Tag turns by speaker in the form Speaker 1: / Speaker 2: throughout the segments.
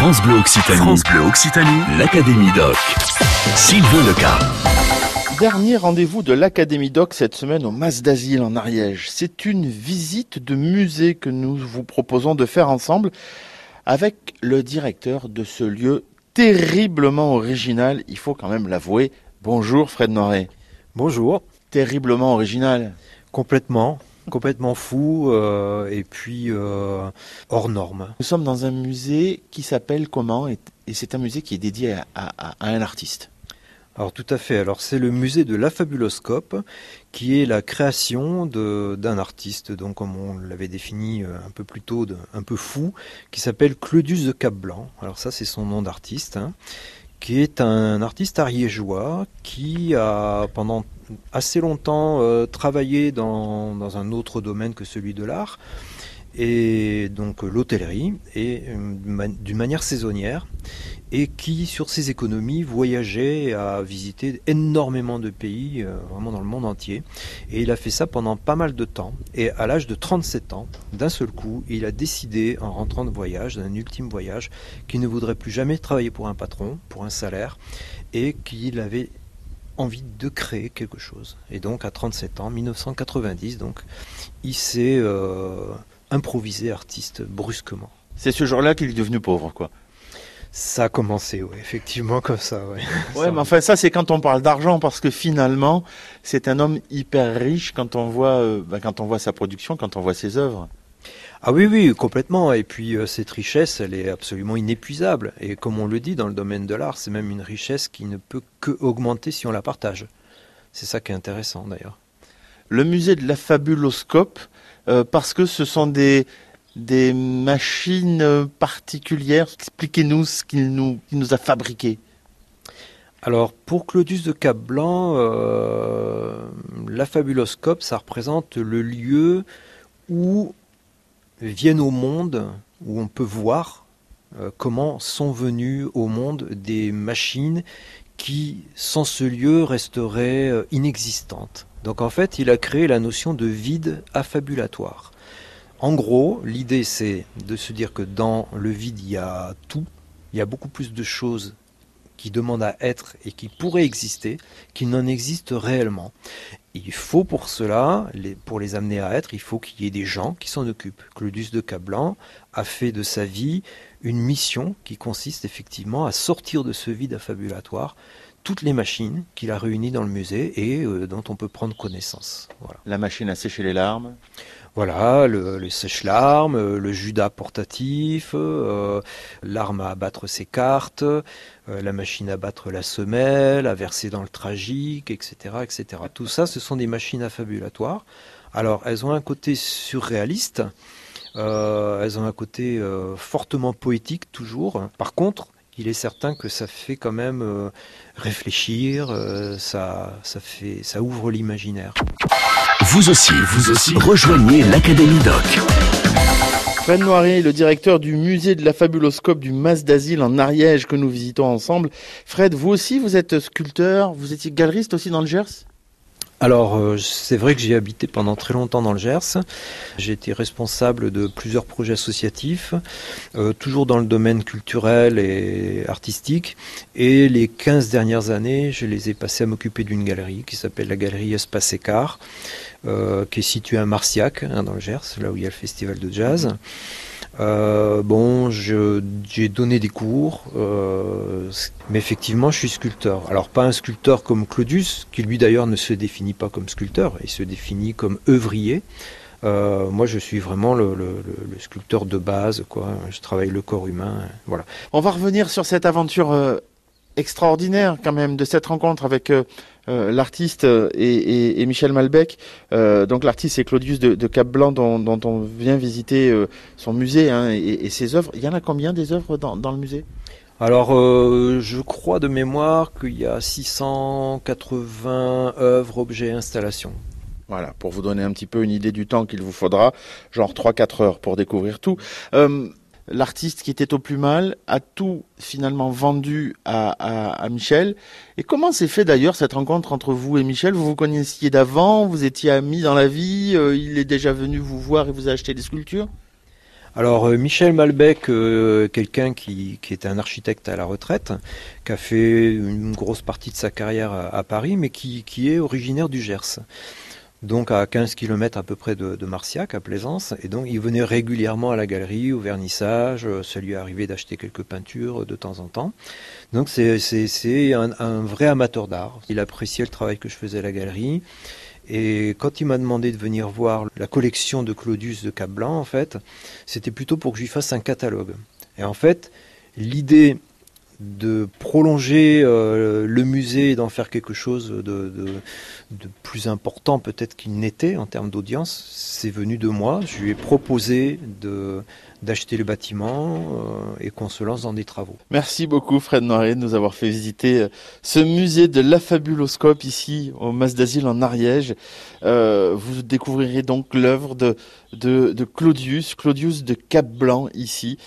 Speaker 1: France Bleu Occitanie. France Bleu Occitanie. L'Académie Doc. Sylvain Leca.
Speaker 2: Dernier rendez-vous de l'Académie Doc cette semaine au Mas d'Asile en Ariège. C'est une visite de musée que nous vous proposons de faire ensemble avec le directeur de ce lieu terriblement original, il faut quand même l'avouer. Bonjour Fred Noiret.
Speaker 3: Bonjour.
Speaker 2: Terriblement original.
Speaker 3: Complètement complètement fou euh, et puis euh, hors norme.
Speaker 2: Nous sommes dans un musée qui s'appelle comment et, c'est un musée qui est dédié à, un artiste.
Speaker 3: Alors tout à fait. Alors c'est le musée de la Fabuloscope qui est la création d'un artiste, donc comme on l'avait défini euh, un peu plus tôt, un peu fou, qui s'appelle Claudius de Cap Blanc. Alors ça c'est son nom d'artiste. Hein, qui est un artiste ariégeois qui a pendant assez longtemps euh, travaillé dans, dans, un autre domaine que celui de l'art, et donc l'hôtellerie, et euh, d'une manière saisonnière, et qui, sur ses économies, voyageait à visiter énormément de pays, vraiment dans le monde entier. Et il a fait ça pendant pas mal de temps. Et à l'âge de 37 ans, d'un seul coup, il a décidé, en rentrant de voyage, d'un ultime voyage, qu'il ne voudrait plus jamais travailler pour un patron, pour un salaire, et qu'il avait envie de créer quelque chose. Et donc à 37 ans, 1990, donc il s'est euh, improvisé artiste brusquement.
Speaker 2: C'est ce jour-là qu'il est devenu pauvre, quoi.
Speaker 3: Ça a commencé, oui, effectivement, comme ça. Ouais,
Speaker 2: ouais mais enfin, ça, c'est quand on parle d'argent, parce que finalement, c'est un homme hyper riche quand on voit, euh, bah, quand on voit sa production, quand on voit ses œuvres.
Speaker 3: Ah oui, oui, complètement. Et puis euh, cette richesse, elle est absolument inépuisable. Et comme on le dit dans le domaine de l'art, c'est même une richesse qui ne peut que augmenter si on la partage. C'est ça qui est intéressant d'ailleurs.
Speaker 2: Le musée de la fabuloscope, euh, parce que ce sont des, des machines particulières. Expliquez-nous ce qu'il nous, a fabriqué.
Speaker 3: Alors pour Claudius de Cap-Blanc, euh, ça représente le lieu où viennent au monde, où on peut voir euh, comment sont venues au monde des machines qui, sans ce lieu, resteraient euh, inexistantes. Donc en fait, il a créé la notion de vide affabulatoire. En gros, l'idée c'est de se dire que dans le vide, il y a tout, il y a beaucoup plus de choses qui demandent à être et qui pourraient exister, qu'il n'en existe réellement. Il faut pour cela, pour les amener à être, il faut qu'il y ait des gens qui s'en occupent. Claudius de Cablan a fait de sa vie une mission qui consiste effectivement à sortir de ce vide affabulatoire toutes les machines qu'il a réunies dans le musée et euh, dont on peut prendre connaissance.
Speaker 2: La machine à sécher les larmes
Speaker 3: voilà, le, sèche-larmes, euh, le Judas portatif, euh, l'arme à abattre ses cartes, euh, la machine à battre la semelle, à verser dans le tragique, etc., etc. Tout ça, ce sont des machines affabulatoires. Alors, elles ont un côté surréaliste, elles ont un côté fortement poétique toujours. Par contre, il est certain que ça fait quand même réfléchir, ça, ça, fait, ça ouvre l'imaginaire.
Speaker 1: Vous aussi, vous aussi, rejoignez l'Académie Doc.
Speaker 2: Fred Noiret, le directeur du musée de la fabuloscope du Mas d'Asile en Ariège que nous visitons ensemble. Fred, vous aussi, vous êtes sculpteur, vous étiez galeriste aussi dans le Gers?
Speaker 3: Alors, euh, c'est vrai que j'ai habité pendant très longtemps dans le Gers. J'ai été responsable de plusieurs projets associatifs, euh, toujours dans le domaine culturel et artistique. Et les 15 dernières années, je les ai passées à m'occuper d'une galerie qui s'appelle la galerie Espace Écart, euh, qui est située à Marciac, hein, dans le Gers, là où il y a le festival de jazz. Euh, bon, j'ai donné des cours, euh, mais effectivement, je suis sculpteur. Alors, pas un sculpteur comme Claudius, qui lui d'ailleurs ne se définit pas comme sculpteur, il se définit comme œuvrier. Euh, moi, je suis vraiment le, sculpteur de base, quoi. Je travaille le corps humain, voilà.
Speaker 2: On va revenir sur cette aventure extraordinaire quand même de cette rencontre avec euh, euh, l'artiste euh, et, Michel Malbec. donc l'artiste c'est Claudius de, Cap Blanc dont, on vient visiter son musée hein, et, ses œuvres. Il y en a combien des œuvres dans, le musée?
Speaker 3: Alors, je crois de mémoire qu'il y a 680 œuvres, objets, installations.
Speaker 2: Voilà, pour vous donner un petit peu une idée du temps qu'il vous faudra, genre 3-4 heures pour découvrir tout l'artiste qui était au plus mal a tout finalement vendu à, Michel. Et comment s'est fait d'ailleurs cette rencontre entre vous et Michel? Vous vous connaissiez d'avant Vous étiez amis dans la vie euh, Il est déjà venu vous voir et vous a acheté des sculptures?
Speaker 3: Alors Michel Malbec, quelqu'un qui, qui, est un architecte à la retraite, qui a fait une grosse partie de sa carrière à, Paris, mais qui, qui, est originaire du Gers donc à 15 km à peu près de, Marciac, à Plaisance. Et donc il venait régulièrement à la galerie, au vernissage. Euh, ça lui arrivait d'acheter quelques peintures de temps en temps. Donc c'est un, un, vrai amateur d'art. Il appréciait le travail que je faisais à la galerie. Et quand il m'a demandé de venir voir la collection de Claudius de Cap Blanc, en fait, c'était plutôt pour que je lui fasse un catalogue. Et en fait, l'idée de prolonger euh, le musée et d'en faire quelque chose de, plus important peut-être qu'il n'était en termes d'audience, c'est venu de moi. Je lui ai proposé d'acheter le bâtiment euh, et qu'on se lance dans des travaux.
Speaker 2: Merci beaucoup Fred Noiret de nous avoir fait visiter euh, ce musée de la fabuloscope ici au Mas d'Asile en Ariège. vous découvrirez donc l'œuvre de, Claudius, Claudius de Cap Blanc ici.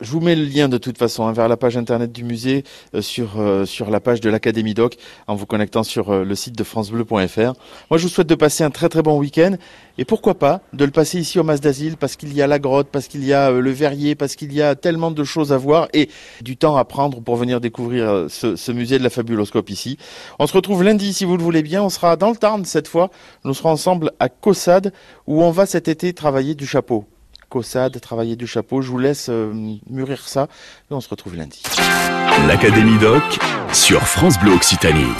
Speaker 2: Je vous mets le lien de toute façon hein, vers la page internet du musée euh, sur euh, sur la page de l'Académie Doc en vous connectant sur euh, le site de francebleu.fr. Moi, je vous souhaite de passer un très très bon week-end et pourquoi pas de le passer ici au Mas d'Asile parce qu'il y a la grotte, parce qu'il y a le verrier, parce qu'il y a tellement de choses à voir et du temps à prendre pour venir découvrir ce, ce musée de la fabuloscope ici. On se retrouve lundi si vous le voulez bien. On sera dans le Tarn cette fois. Nous serons ensemble à Caussade où on va cet été travailler du chapeau. Caussade, travailler du chapeau. Je vous laisse euh, mûrir ça on se retrouve lundi.
Speaker 1: L'Académie Doc sur France Bleu Occitanie.